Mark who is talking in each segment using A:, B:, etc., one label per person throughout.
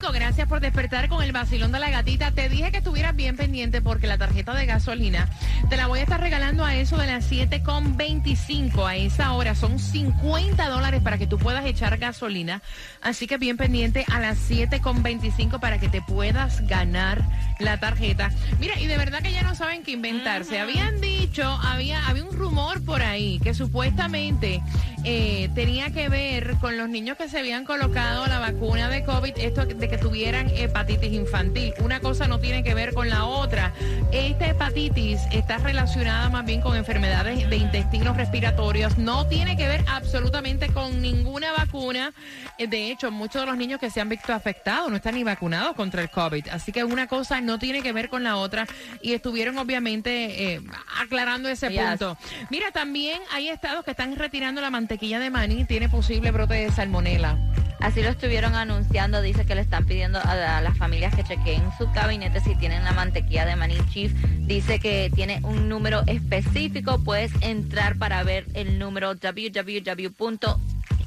A: Gracias por despertar con el vacilón de la gatita. Te dije que estuvieras bien pendiente porque la tarjeta de gasolina te la voy a estar regalando a eso de las 7.25. A esa hora son 50 dólares para que tú puedas echar gasolina. Así que bien pendiente a las 7.25 para que te puedas ganar la tarjeta. Mira, y de verdad que ya no saben qué inventarse. Habían dicho, había, había un rumor por ahí que supuestamente eh, tenía que ver con los niños que se habían colocado la vacuna de COVID, esto de que tuvieran hepatitis infantil. Una cosa no tiene que ver con la otra. Esta hepatitis está relacionada más bien con enfermedades de intestinos respiratorios. No tiene que ver absolutamente con ninguna vacuna. De hecho, muchos de los niños que se han visto afectados no están ni vacunados contra el COVID. Así que una cosa no tiene que ver con la otra. Y estuvieron obviamente eh, aclarando ese punto. Mira, también hay estados que están retirando la mantequilla de maní. Tiene posible brote de salmonela.
B: Así lo estuvieron anunciando. Dice que le están pidiendo a, las familias que chequeen su gabinete si tienen la mantequilla de maní chief. Dice que tiene un número específico. Puedes entrar para ver el número www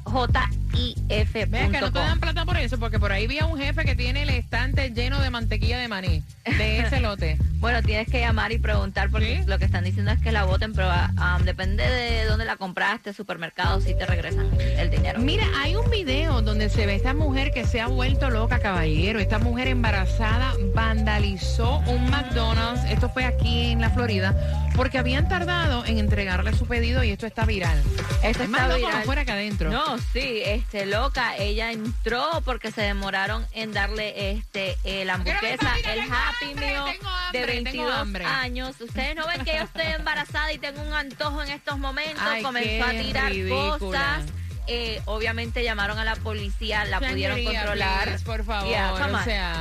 B: JIF.
A: Vean que no te dan plata por eso, porque por ahí vi a un jefe que tiene el estante lleno de mantequilla de maní, de ese lote.
B: bueno, tienes que llamar y preguntar, porque lo que están diciendo es que la voten, pero um, depende de dónde la compraste, supermercado, si te regresan el dinero.
A: Mira, hay un video donde se ve esta mujer que se ha vuelto loca, caballero. Esta mujer embarazada vandalizó un McDonald's, esto fue aquí en la Florida, porque habían tardado en entregarle su pedido y esto está viral. Esto está viral. fuera que adentro.
B: No, sí, este, loca, ella entró porque se demoraron en darle este eh, la hamburguesa, el Happy Meal de 22 años. Ustedes no ven que yo estoy embarazada y tengo un antojo en estos momentos. Comenzó a tirar cosas. Eh, obviamente llamaron a la policía, la pudieron controlar.
A: por favor,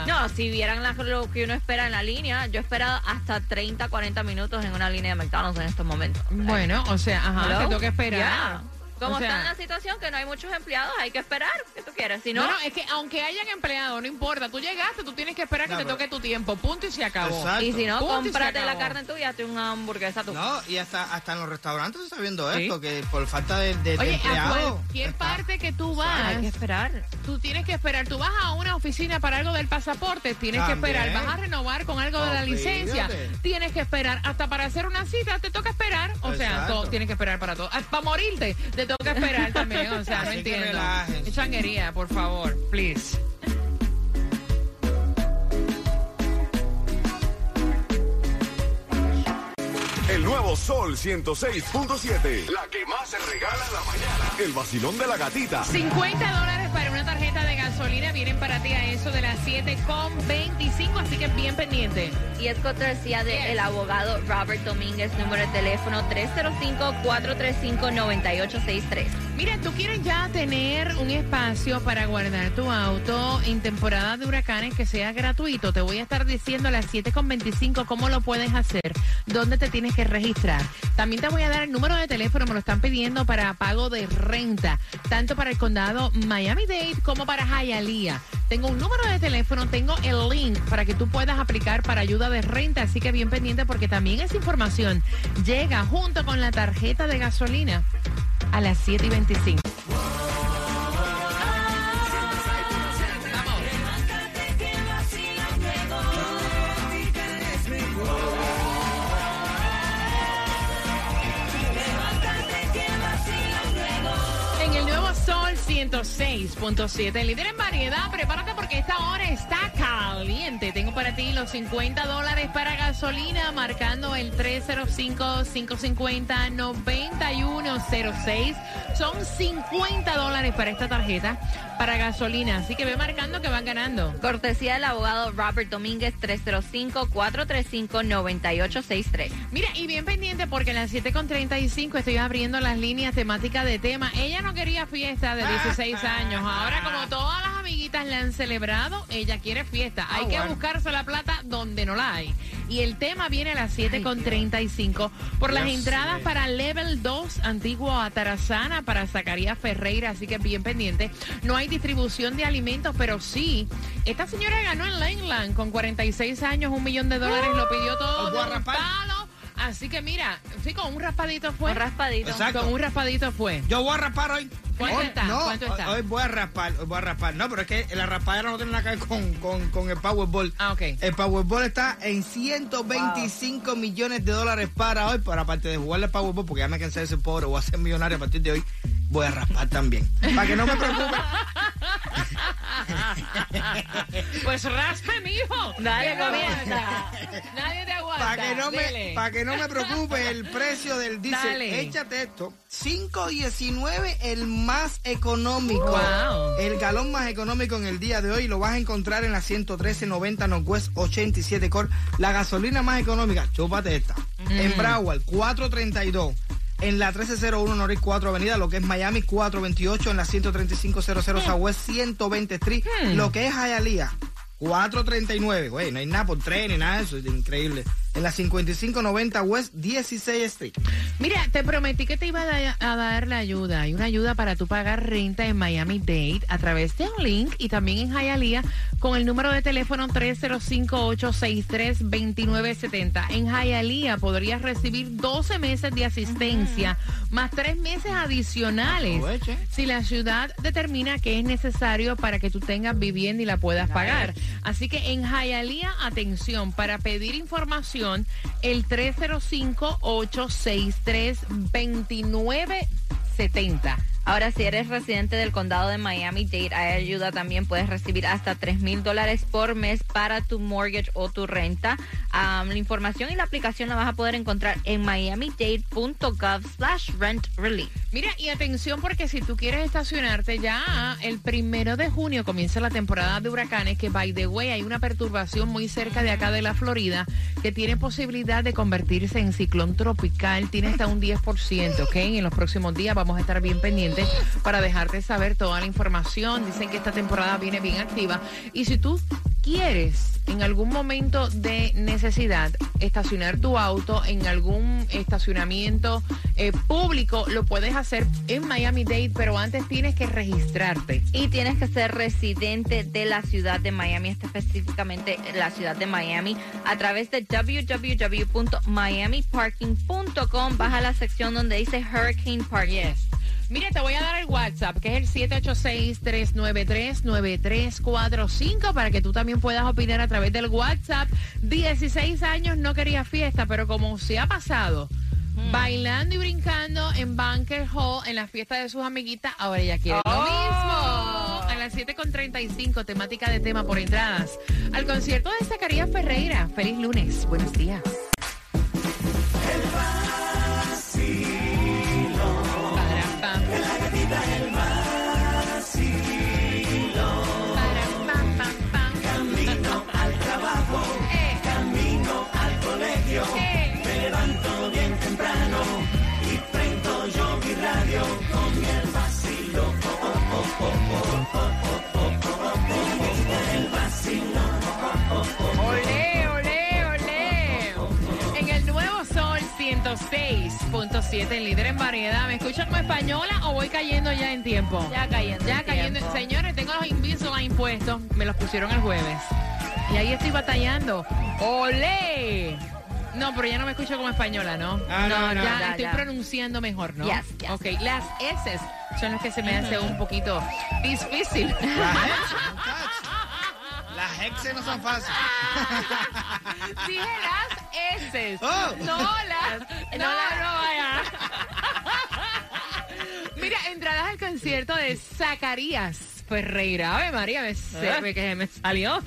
B: No, si vieran lo que uno espera en la línea, yo he esperado hasta 30, 40 minutos en una línea de McDonald's en estos momentos.
A: Bueno, o sea, ajá, te tengo que esperar.
B: Como está en la situación que no hay muchos empleados, hay que esperar. ¿Qué tú quieres? Si no,
A: no, es que aunque hayan empleados, no importa. Tú llegaste, tú tienes que esperar que te toque tu tiempo. Punto y se acabó.
B: Y si no, cómprate la carne tuya, hazte una hamburguesa tú.
C: No, y hasta, hasta en los restaurantes se está viendo esto, que por falta de, de,
A: Oye,
C: empleados.
A: cualquier parte que tú vas,
B: hay que esperar.
A: Tú tienes que esperar. Tú vas a una oficina para algo del pasaporte, tienes que esperar. Vas a renovar con algo de la licencia, tienes que esperar. Hasta para hacer una cita, te toca esperar. O sea, todo, tienes que esperar para todo. Para morirte, te toca esperar también. o sea, no entiendo. Changuería, por favor, please.
D: Nuevo Sol 106.7. La que más se regala en la mañana. El vacilón de la gatita.
A: 50 dólares para una tarjeta de gasolina. Vienen para ti a eso de las 7.25, así que bien pendiente.
B: Y es cortesía del abogado Robert Domínguez, número de teléfono 305-435-9863.
A: Mira, tú quieres ya tener un espacio para guardar tu auto en temporada de huracanes que sea gratuito. Te voy a estar diciendo a las 7.25 cómo lo puedes hacer, dónde te tienes que registrar. También te voy a dar el número de teléfono, me lo están pidiendo para pago de renta, tanto para el condado Miami-Dade como para Hialeah. Tengo un número de teléfono, tengo el link para que tú puedas aplicar para ayuda de renta, así que bien pendiente porque también esa información llega junto con la tarjeta de gasolina a las 7 y 25. En el nuevo Sol 106.7, líder en variedad, prepárate porque esta hora está caliente. Tengo para ti los 50 dólares para gasolina, marcando el 305-550-9106. Son 50 dólares para esta tarjeta para gasolina, así que ve marcando que van ganando.
B: Cortesía del abogado Robert Domínguez, 305-435-9863.
A: Mira, y bien pendiente porque en las 7.35 estoy abriendo las líneas temáticas de tema. Ella no quería fiesta de 16 años. Ahora, como todas las amiguitas le han celebrado, ella quiere fiesta. Hay ah, que buscarse la plata donde no la hay. Y el tema viene a las 7.35 por las entradas para Level 2 Antiguo Atarazana para Zacarías Ferreira. Así que bien pendiente. No hay distribución de alimentos, pero sí. Esta señora ganó en Laneland con 46 años, un millón de dólares. Lo pidió todo. de un palo. Así que mira, sí, con un raspadito fue.
B: Un raspadito.
C: Exacto.
A: Con un raspadito fue.
C: Yo voy a raspar hoy.
A: ¿Cuánto
C: Hoy-
A: está?
C: No,
A: ¿Cuánto está?
C: Hoy, voy a raspar, hoy voy a raspar. No, pero es que la raspadera no tiene nada que ver con, con, con el Powerball.
A: Ah, ok.
C: El Powerball está en 125 millones de dólares para hoy, para aparte de jugarle al Powerball, porque ya me cansé de ser pobre, voy a ser millonario a partir de hoy, voy a raspar también. Para que no me preocupe.
A: Pues raspe, mijo.
B: Dale,
A: ¿Qué
B: comienza.
A: Nadie te aguanta.
C: Para que, no me, pa' que no me preocupe el precio del diésel. Échate esto. 5.19 el más económico.
A: Wow.
C: El galón más económico en el día de hoy lo vas a encontrar en la 113.90 Northwest 87 Core. La gasolina más económica, chúpate esta. En Broward, 4.32. En la 1301 Norris 4 Avenida, lo que es Miami, 428. En la 13500 Southwest 120 Street. Lo que es Hialeah, 439. Güey, no hay nada por tren ni nada de eso. Es increíble. En la 5590 West 16 Street.
A: Mira, te prometí que te iba a, da- a dar la ayuda. Hay una ayuda para tú pagar renta en Miami Dade a través de un link y también en Hialeah con el número de teléfono 305-863-2970. En Hialeah podrías recibir 12 meses de asistencia más 3 meses adicionales
C: Aproveche.
A: si la ciudad determina que es necesario para que tú tengas vivienda y la puedas pagar. Así que en Hialeah, atención, para pedir información, el 305-863-2970.
B: Ahora, si eres residente del condado de Miami-Dade, hay ayuda también. Puedes recibir hasta 3 mil dólares por mes para tu mortgage o tu renta. La información y la aplicación la vas a poder encontrar en miamidade.gov slash rent relief.
A: Mira, y atención porque si tú quieres estacionarte ya el primero de junio comienza la temporada de huracanes que, by the way, hay una perturbación muy cerca de acá de la Florida que tiene posibilidad de convertirse en ciclón tropical. Tiene hasta un 10%, ¿ok? En los próximos días vamos a estar bien pendientes para dejarte saber toda la información. Dicen que esta temporada viene bien activa. Y si tú quieres en algún momento de necesidad estacionar tu auto en algún estacionamiento eh, público, lo puedes hacer en Miami Dade, pero antes tienes que registrarte.
B: Y tienes que ser residente de la ciudad de Miami, específicamente la ciudad de Miami, a través de www.miamiparking.com. Baja la sección donde dice Hurricane Park.
A: Mira, te voy a dar el WhatsApp, que es el 786-393-9345, para que tú también puedas opinar a través del WhatsApp. 16 años no quería fiesta, pero como se ha pasado bailando y brincando en Bunker Hall en la fiesta de sus amiguitas, ahora ella quiere lo mismo. A las 7.35, temática de tema por entradas. Al concierto de Zacarías Ferreira. Feliz lunes. Buenos días. 106.7, el líder en variedad. ¿Me escuchan como española o voy cayendo ya en tiempo?
B: Ya cayendo.
A: Ya
B: en
A: cayendo.
B: tiempo.
A: Señores, tengo los Invisalign puestos. Me los pusieron el jueves. Y ahí estoy batallando. ¡Olé! No, pero ya no me escucho como española, ¿no?
C: Ah, no, no.
A: ya,
B: Ya,
A: estoy
B: ya.
A: pronunciando mejor, ¿no?
B: Yes, yes.
A: Ok, las S son las que se me hace un poquito difícil.
C: Las. Las no son fáciles.
A: Dije las S.
C: Oh.
A: No las. No, no, vaya. Mira, entradas al concierto de Zacarías Ferreira. Ave María, me, se-
B: Ah.
A: me- que me salió.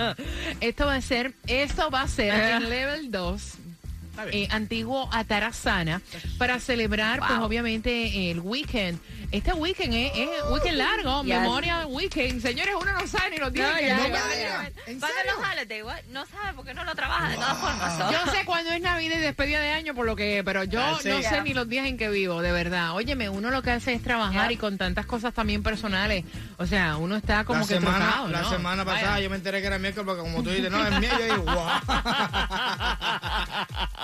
A: Esto va a ser, esto va a ser
B: Ah.
A: en level 2. Eh, antiguo Atarazana para celebrar pues obviamente el weekend este weekend es, es weekend largo
B: Yes.
A: memoria weekend señores uno no sabe ni los días
B: No,
A: que
B: ya,
C: no me
B: ya, ya. No sabe porque no lo trabaja de todas formas. so.
A: Yo sé cuándo es Navidad y despedida de año por lo que, pero yo
C: Ah, sí.
A: no sé ni los días en que vivo, de verdad. Óyeme, uno lo que hace es trabajar y con tantas cosas también personales. O sea, uno está como
C: la
A: que
C: semana,
A: trocado,
C: la
A: ¿no?
C: semana pasada
A: Vaya.
C: yo me enteré que era miércoles porque como tú dices, no, es mío, yo digo, wow.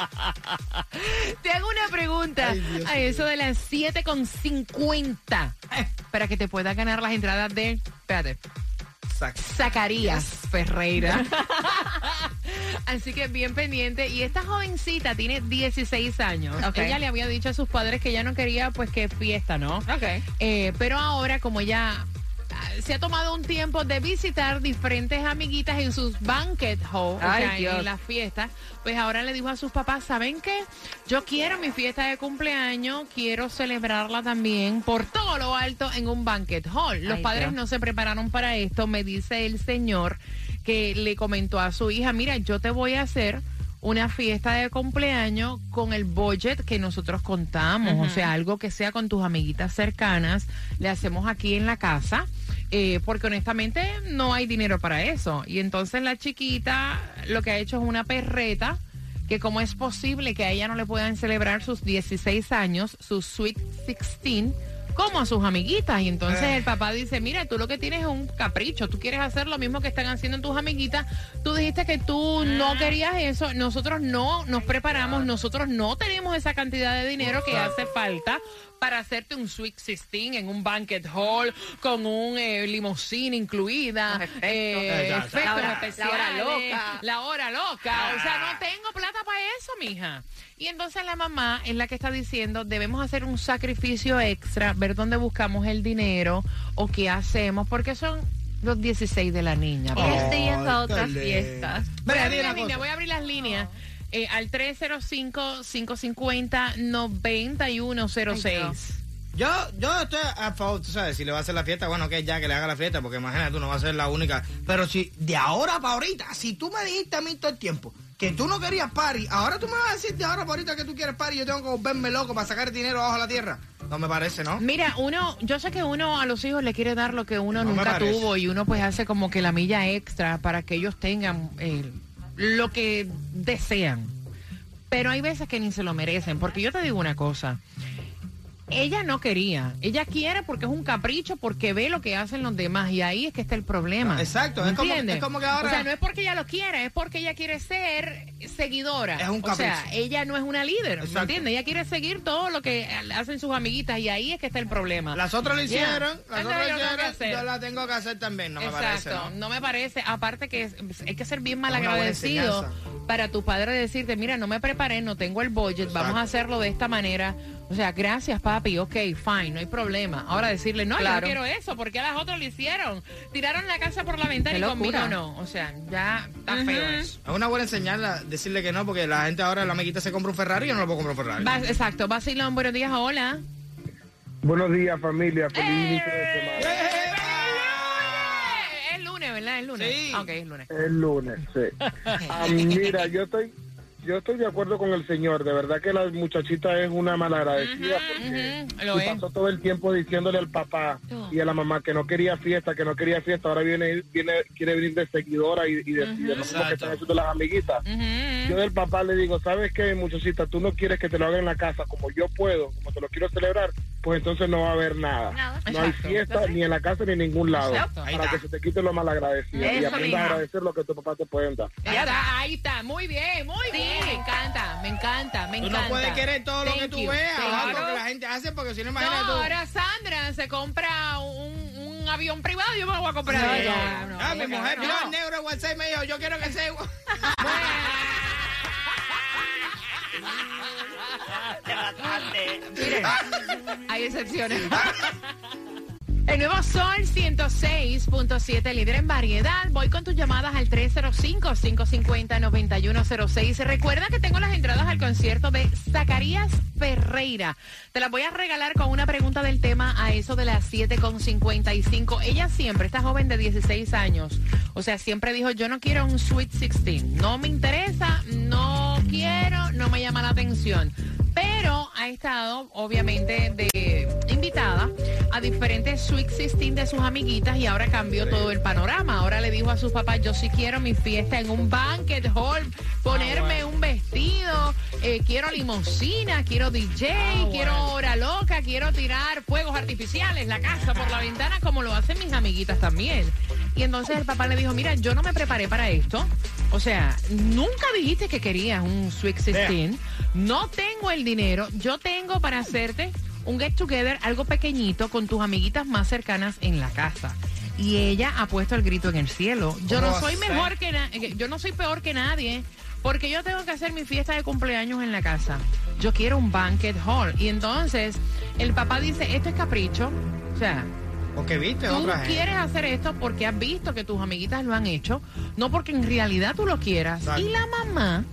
A: Te hago una pregunta a eso de las 7.50 para que te puedas ganar las entradas de... Espérate. Zacarías Ferreira. Así que bien pendiente. Y esta jovencita tiene 16 años. Ella le había dicho a sus padres que ella no quería pues que fiesta, ¿no?
B: Ok.
A: Eh, pero ahora como ella se ha tomado un tiempo de visitar diferentes amiguitas en sus banquet hall, o sea, en las fiestas, pues ahora le dijo a sus papás, ¿saben qué? Yo quiero mi fiesta de cumpleaños, quiero celebrarla también por todo lo alto en un banquet hall. Los padres no se prepararon para esto, me dice el señor que le comentó a su hija, mira, yo te voy a hacer una fiesta de cumpleaños con el budget que nosotros contamos, o sea, algo que sea con tus amiguitas cercanas, le hacemos aquí en la casa eh, porque honestamente no hay dinero para eso. Y entonces la chiquita lo que ha hecho es una perreta que cómo es posible que a ella no le puedan celebrar sus 16 años, su Sweet 16, como a sus amiguitas. Y entonces eh. el papá dice, mira, tú lo que tienes es un capricho, tú quieres hacer lo mismo que están haciendo tus amiguitas. Tú dijiste que tú no ah. querías eso, nosotros no nos preparamos, nosotros no tenemos esa cantidad de dinero que hace falta para hacerte un Sweet 16 en un banquet hall con un eh, limusín incluida,
B: eh,
A: efectos, la hora, especiales, la hora loca, la hora loca. O sea, no ah. tengo plata para eso, mija. Y entonces la mamá es la que está diciendo, debemos hacer un sacrificio extra, ver dónde buscamos el dinero o qué hacemos, porque son los 16 de la niña.
B: Estoy yendo a otras fiestas.
A: Voy a abrir, voy a abrir las líneas. Eh, al 305-550-9106.
C: Yo, yo estoy a favor, tú sabes, si le va a hacer la fiesta, bueno, que ya que le haga la fiesta, porque imagínate, tú no vas a ser la única. Pero si de ahora para ahorita, si tú me dijiste a mí todo el tiempo que tú no querías party, ahora tú me vas a decir de ahora para ahorita que tú quieres party, yo tengo que volverme loco para sacar dinero abajo de la tierra. No me parece, ¿no?
A: Mira, uno, yo sé que uno a los hijos le quiere dar lo que uno nunca tuvo y uno pues hace como que la milla extra para que ellos tengan eh, lo que desean. Pero hay veces que ni se lo merecen, porque yo te digo una cosa, ella no quería. Ella quiere porque es un capricho, porque ve lo que hacen los demás. Y ahí es que está el problema.
C: Exacto. Es como, es como, que ahora...
A: O sea, no es porque ella lo quiere, es porque ella quiere ser seguidora.
C: Es un capricho.
A: O sea, ella no es una líder. ¿Me entiendes? Ella quiere seguir todo lo que hacen sus amiguitas. Y ahí es que está el problema.
C: Las otras lo hicieron. Las otras lo hicieron. Yo la tengo que hacer también. No me parece. ¿no?
A: ¿no? me parece. Aparte que hay que ser bien malagradecido para tu padre decirte, mira, no me preparé, no tengo el budget, vamos a hacerlo de esta manera. O sea, gracias papi, ok, fine, no hay problema. Ahora decirle, no, yo no quiero eso, porque a las otras lo hicieron. Tiraron la casa por la ventana y conmigo no. O sea, ya está feo eso.
C: Es una buena señal decirle que no, porque la gente ahora, la amiguita se compra un Ferrari y yo no lo puedo comprar un Ferrari.
A: exacto, Basilón, buenos días, hola.
E: Buenos días familia, feliz inicio de semana.
A: ¡Eh! Es lunes, ¿verdad? Es lunes. Sí. Ok, es lunes.
E: Es lunes, sí. Ah, mira, yo estoy yo estoy de acuerdo con el señor. De verdad que la muchachita es una malagradecida porque pasó todo el tiempo diciéndole al papá y a la mamá que no quería fiesta, que no quería fiesta. Ahora viene, viene quiere venir de seguidora y, y de, que están haciendo las amiguitas. Yo del papá le digo, ¿sabes qué, muchachita? Tú no quieres que te lo hagan en la casa como yo puedo, como te lo quiero celebrar, pues entonces no va a haber nada. No hay fiesta ni en la casa ni en ningún lado. Para que se te quite lo malagradecido y aprendas a agradecer lo que tu papá te puede dar.
A: ahí está, muy bien, muy bien. me encanta, me encanta, me encanta.
C: Tú no puedes querer todo lo que tú veas, lo que la gente hace, porque si no imaginas no,
A: ahora Sandra se compra un, un avión privado, yo me lo voy a comprar. No,
C: no, no, ah, mi mujer yo el negro de WhatsApp me dijo, yo quiero que sea igual.
A: Mira, hay excepciones. El nuevo Sol 106.7, líder en variedad. Voy con tus llamadas al 305-550-9106. Recuerda que tengo las entradas al concierto de Zacarías Ferreira. Te las voy a regalar con una pregunta del tema a eso de las 7.55. Ella siempre, esta joven de 16 años, o sea, siempre dijo, yo no quiero un Sweet 16. No me interesa, no quiero, no me llama la atención. Pero estado, obviamente, de invitada a diferentes Sweet 16 de sus amiguitas y ahora cambió todo el panorama. Ahora le dijo a sus papás, yo sí quiero mi fiesta en un banquet hall, ponerme ah, un vestido, eh, quiero limosina, quiero DJ, ah, quiero hora loca, quiero tirar fuegos artificiales, la casa por la ventana, como lo hacen mis amiguitas también. Y entonces el papá le dijo, mira, yo no me preparé para esto. O sea, nunca dijiste que querías un Sweet 16. No tengo el dinero. Yo tengo para hacerte un get together, algo pequeñito, con tus amiguitas más cercanas en la casa. Y ella ha puesto el grito en el cielo. Yo no soy mejor que yo no soy peor que nadie, porque yo tengo que hacer mi fiesta de cumpleaños en la casa. Yo quiero un banquet hall. Y entonces el papá dice, esto es capricho. O sea,
C: porque viste
A: tú quieres hacer esto porque has visto que tus amiguitas lo han hecho, no porque en realidad tú lo quieras. Y la mamá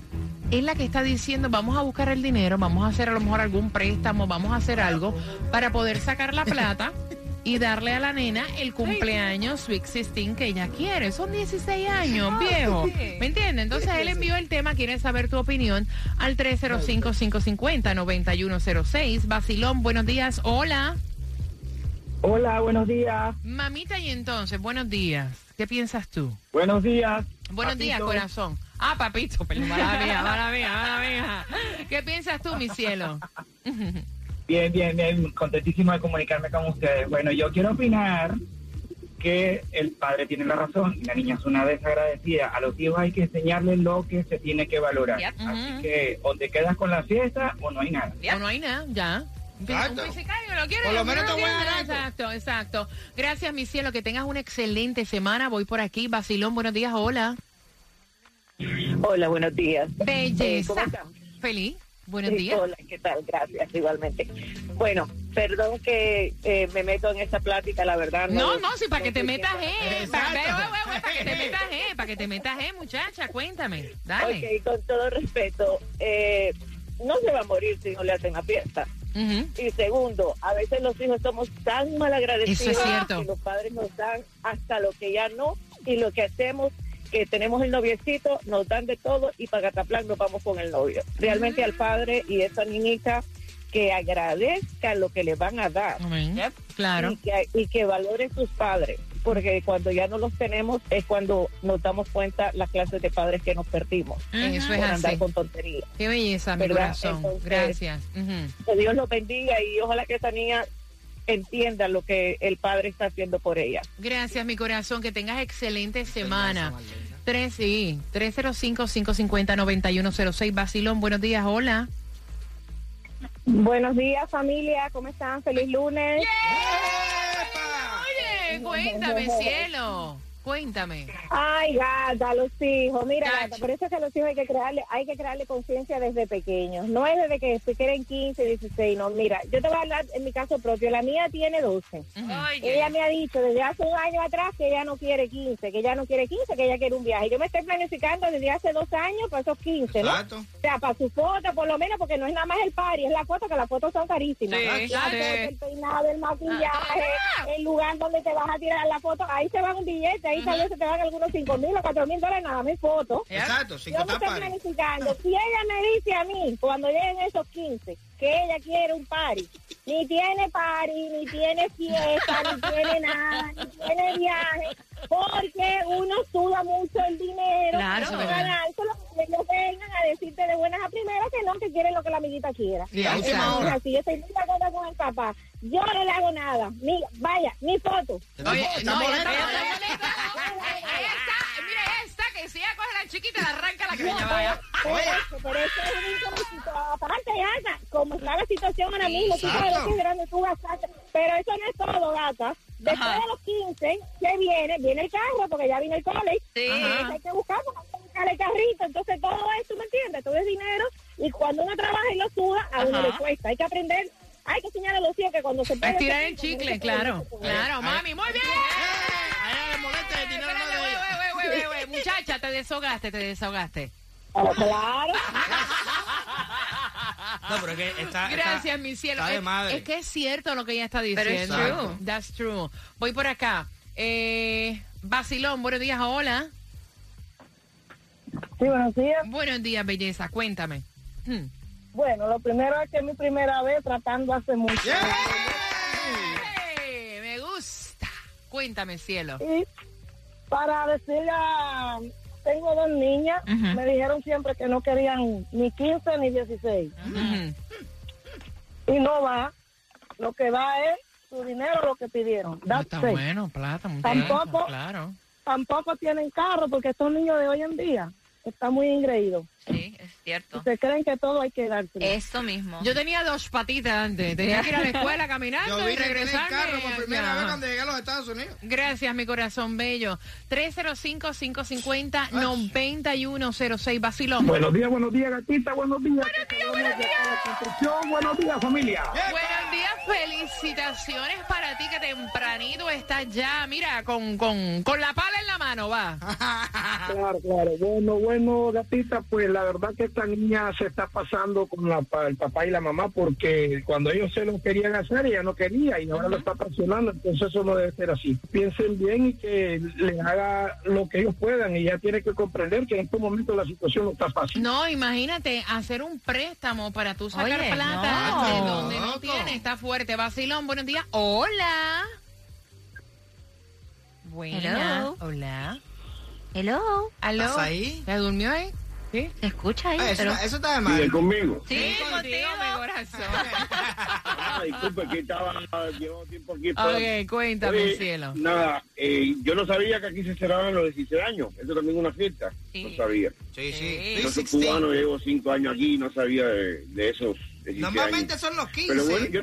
A: es la que está diciendo, vamos a buscar el dinero, vamos a hacer a lo mejor algún préstamo, vamos a hacer algo para poder sacar la plata y darle a la nena el cumpleaños Sweet 16 que ella quiere. Son 16 años, viejo. ¿Me entiendes? Entonces él envió el tema, quiere saber tu opinión al 305-550-9106. Basilón, buenos días. Hola.
F: Hola, buenos días.
A: Mamita, y entonces, buenos días. ¿Qué piensas tú?
F: Buenos días.
A: Buenos días, corazón. Ah, papito, perdón, mala mía, mala mía, mala mía. ¿Qué piensas tú, mi cielo?
F: Bien, bien, bien, contentísimo de comunicarme con ustedes. Bueno, yo quiero opinar que el padre tiene la razón y la niña es una desagradecida. A los hijos hay que enseñarles lo que se tiene que valorar. Así que o te quedas con la fiesta o no hay nada.
A: O no hay nada, ya.
C: Exacto.
A: Un ¿lo quieres?
C: Por lo menos te voy a dar
A: Exacto, exacto. Gracias, mi cielo. Que tengas una excelente semana. Voy por aquí. Basilón, buenos días. Hola.
G: Hola, buenos días.
A: Belleza. Feliz. Buenos días.
G: Hola, ¿qué tal? Gracias, igualmente. Bueno, perdón que eh, me meto en esta plática, la verdad.
A: No, no, sí, para que te metas, eh. Para, que te metas, eh. Para que te metas, eh, muchacha, cuéntame. Dale.
G: Ok, con todo respeto, eh, no se va a morir si no le hacen la fiesta. Y segundo, a veces los hijos somos tan mal agradecidos que los padres nos dan hasta lo que ya no y lo que hacemos que tenemos el noviecito, nos dan de todo y para Gataplan nos vamos con el novio. Realmente al padre y esa niñita que agradezca lo que le van a dar.
A: Claro.
G: Y que, y que valore sus padres porque cuando ya no los tenemos es cuando nos damos cuenta las clases de padres que nos perdimos.
A: Eso es
G: andar con tonterías.
A: Qué belleza, mi corazón. Gracias.
G: Que Dios los bendiga y ojalá que esa niña entienda lo que el padre está haciendo por ella.
A: Gracias, mi corazón. Que tengas excelente semana. Tres, sí, 305-550-9106. Basilón, buenos días, hola.
H: Buenos días, familia. ¿Cómo están? Feliz lunes.
A: Oye, cuéntame, cielo. Cuéntame.
H: Ay, gata, los hijos. Mira, gata, por eso es que a los hijos hay que crearle, hay que crearle conciencia desde pequeños. No es desde que se quieren 15, 16, no. Mira, yo te voy a hablar en mi caso propio. La mía tiene 12. Ella me ha dicho desde hace un año atrás que ella no quiere 15, que ella no quiere 15, que ella quiere un viaje. Yo me estoy planificando desde hace dos años para esos 15, ¿no? O sea, para su foto, por lo menos, porque no es nada más el party, es la foto, que las fotos son carísimas. Sí, El peinado, el maquillaje, ah. el lugar donde te vas a tirar la foto, ahí se va un billete, ahí tal vez se te van algunos 5 mil o 4 mil dólares nada más fotos.
C: Exacto,
H: Yo me estoy planificando. Si ella me dice a mí, cuando lleguen esos 15, que ella quiere un party, ni tiene party, ni tiene fiesta, ni tiene nada, ni tiene viaje, porque uno suda mucho el dinero
A: claro,
H: ganárselo, que ellos vengan a decirte de buenas a primeras que no, que quieren lo que la amiguita quiera.
C: Así,
H: yo estoy muy de acuerdo con el papá. Yo no le hago nada. Ni, vaya, ni foto.
A: Oye, no. Mira esta, que si ella coge la chiquita, la arranca la creña, vaya.
H: Por eso, por eso es un Aparte, gata, como está la situación ahora mismo, tú sabes lo que es grande tú gastaste. Pero eso no es todo, gata. Después de los 15, ¿qué viene? Viene el carro, porque ya vino el college. Sí. Hay que buscar, buscar el carrito. Entonces, todo eso, ¿me entiendes? Todo es dinero. Y cuando uno trabaja y lo suda, a uno le cuesta. Hay que aprender hay que enseñar a los hijos que cuando se
A: puede... Estirar el chicle, claro. Claro, mami, muy bien. Te desahogaste, te desahogaste.
H: Claro.
C: No, pero que está,
A: Gracias, mi cielo. Es, que es cierto lo que ella está diciendo. Pero es true. That's true. Voy por acá. Eh, Basilón, buenos días, hola.
H: Sí, buenos días.
A: Buenos días, belleza. Cuéntame. Hmm.
H: Bueno, lo primero es que es mi primera vez tratando hace mucho.
A: Me gusta. Cuéntame, cielo.
H: Y para decirle a... Tengo dos niñas, me dijeron siempre que no querían ni 15 ni 16. Y no va. Lo que va es su dinero, lo que pidieron.
A: está bueno, plata,
H: tampoco,
A: claro.
H: Tampoco tienen carro porque estos niños de hoy en día está muy ingreído.
B: Sí, cierto.
H: Se creen que todo hay que darse.
B: Eso mismo.
A: Yo tenía dos patitas antes. Tenía que ir a la escuela caminando
C: Yo
A: y regresar.
C: carro por primera vez cuando llegué a los Estados Unidos.
A: Gracias, mi corazón bello. 305-550-9106. Vacilón.
E: Buenos días, buenos días, gatita, buenos días. Buenos días, buenos días. Buenos días, familia.
A: Buenos días, felicitaciones para ti que tempranito estás ya, mira, con, con, con la pala en la mano, va.
E: Claro, claro. Bueno, bueno, gatita, pues la verdad que esta niña se está pasando con la, pa- el papá y la mamá porque cuando ellos se lo querían hacer, ella no quería y ahora lo está presionando, entonces eso no debe ser así. Piensen bien y que le haga lo que ellos puedan y ya tiene que comprender que en estos momentos la situación no está fácil.
A: No, imagínate, hacer un préstamo para tú sacar
B: Oye,
A: plata
B: no.
A: de donde no
C: Loco.
A: tiene, está fuerte. Vacilón, buenos días. Hola. Buena.
B: Hello.
A: Hola.
B: Hello.
A: ¿Aló?
C: ¿Estás ahí?
A: ¿Se durmió ahí? Sí.
B: ¿Se escucha ahí?
C: Ah, eso,
B: Pero-
C: eso está de mal.
E: conmigo.
B: Sí,
A: contigo, mi corazón.
E: Ah, disculpe que estaba, llevo tiempo aquí.
A: ok, cuéntame,
E: Oye,
A: cielo.
E: Nada, eh, yo no sabía que aquí se celebraban los 16 años. Eso también es una fiesta.
B: Sí.
E: No sabía.
C: Sí,
B: Sí.
C: sí.
E: Yo soy
C: 316.
E: cubano, llevo 5 años aquí y no sabía de, de esos 16
C: Normalmente
E: años.
C: son los 15.
E: Pero
C: Pero,
E: bueno, yo,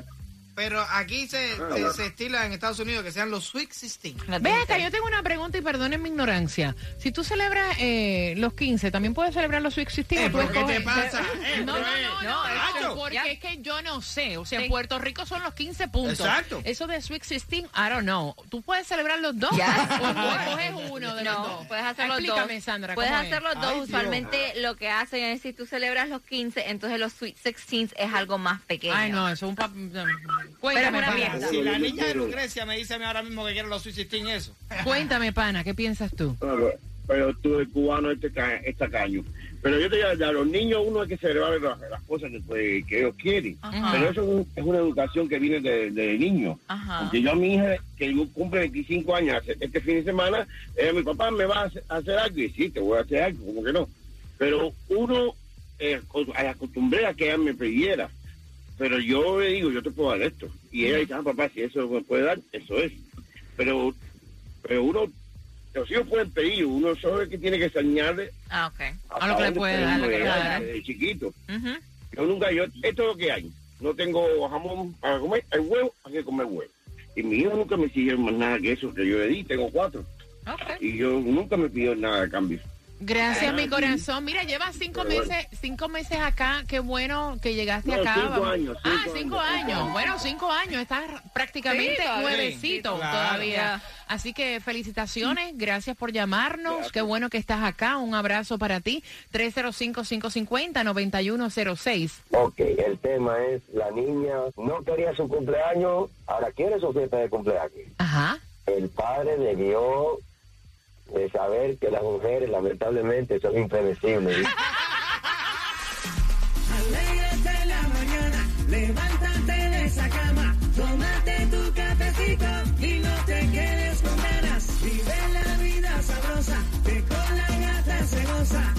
C: aquí se,
E: Ah,
C: se- estila en Estados Unidos que sean los Sweet 16.
A: Ve acá, yo tengo una pregunta y perdonen mi ignorancia. Si tú celebras eh, los 15, ¿también puedes celebrar los Sweet 16?
C: Eh,
A: ¿O tú
C: ¿pero qué te pasa? Eh,
A: No, no,
C: pero,
A: no,
C: eh,
A: no,
B: no,
A: eso,
C: Nacho.
A: porque
B: Ya.
A: es que yo no sé. O sea, en. Puerto Rico son los 15 puntos.
C: Exacto.
A: Eso de Sweet 16, I don't know. ¿Tú puedes celebrar los dos?
B: Ya.
A: ¿O tú escoges uno de los
B: No,
A: dos?
B: puedes hacer los
A: Explícame,
B: dos.
A: Sandra.
B: Puedes
A: ¿cómo es?
B: hacer los dos.
C: Ay, Dios.
B: Usualmente lo que hacen es si tú celebras los 15, entonces los Sweet 16 es algo más pequeño.
A: Ay, no, eso es un... Cuéntame, pana.
C: Si la niña de Lucrecia me dice a mí ahora mismo que quiere los 16, eso.
A: Cuéntame, pana, ¿qué piensas tú?
E: pero, pero tú el cubano este ca- es tacaño. Pero yo te digo, a los niños uno hay que celebrar las, las cosas que, pues, que ellos quieren.
B: Ajá.
E: Pero eso es, un- es una educación que viene de, de niño.
B: Ajá.
E: Porque yo a mi hija, que cumple 25 años este fin de semana, eh, mi papá me va a hacer, algo. Y sí, te voy a hacer algo, como que no. Pero uno eh, co- acostumbré a que ella me pidiera. Pero yo le digo, yo te puedo dar esto. Y ella dice, ah, papá, si eso me puede dar, eso es. Pero, pero uno, los hijos pueden pedir, uno sabe que tiene que enseñarle
B: Ah, ok.
A: A lo que le puede dar, lo que le
E: llegar
A: puede dar.
E: desde chiquito. Yo nunca, yo, esto es lo que hay. No tengo jamón para comer, hay huevo, hay que comer huevo. Y mi hijo nunca me siguió más nada que eso que yo le di, tengo cuatro. Y yo nunca me pidió nada a cambio.
A: Gracias, mi corazón. Mira, llevas cinco
E: Pero
A: meses, cinco meses acá. Qué bueno que llegaste
E: No,
A: acá.
E: cinco
A: Vamos.
E: años,
A: ah,
E: cinco
A: cinco
E: años,
A: Bueno, cinco años. Estás prácticamente
B: Sí,
A: nuevecito
C: Sí, claro.
A: todavía. Así que felicitaciones. Gracias por llamarnos. Qué bueno que estás acá. Un abrazo para ti. 305-550-9106.
I: Ok, el tema es, la niña no quería su cumpleaños, ahora quiere su fiesta de cumpleaños.
A: Ajá.
I: El padre debió de saber que las mujeres lamentablemente son impredecibles.
J: Alégrate la mañana, levántate de esa cama, tómate tu cafecito y no te quedes con ganas. Vive la vida sabrosa, que con la gata se goza.